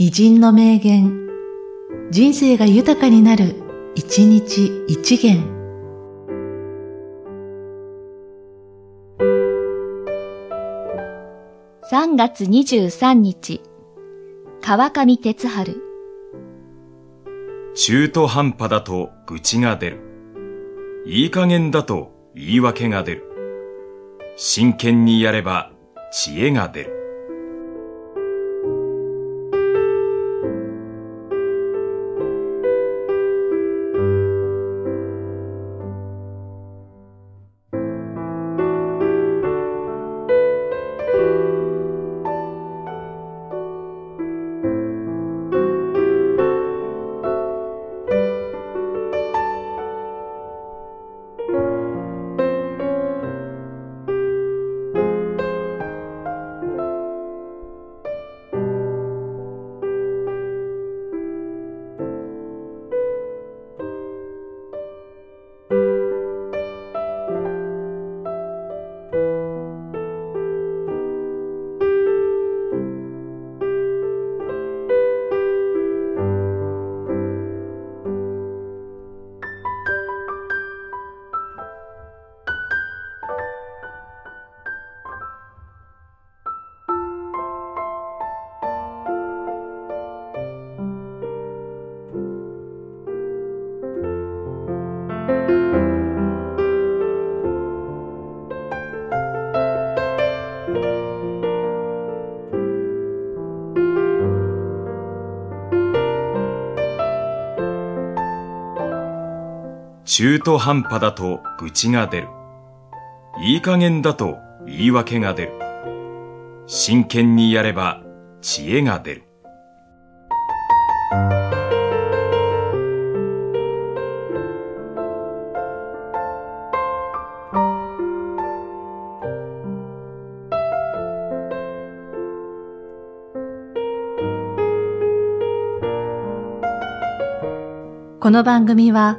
偉人の名言、人生が豊かになる、一日一元。3月23日、川上哲春。中途半端だと愚痴が出る。いい加減だと言い訳が出る。真剣にやれば知恵が出る。中途半端だと愚痴が出る。いい加減だと言い訳が出る。真剣にやれば知恵が出る。この番組は、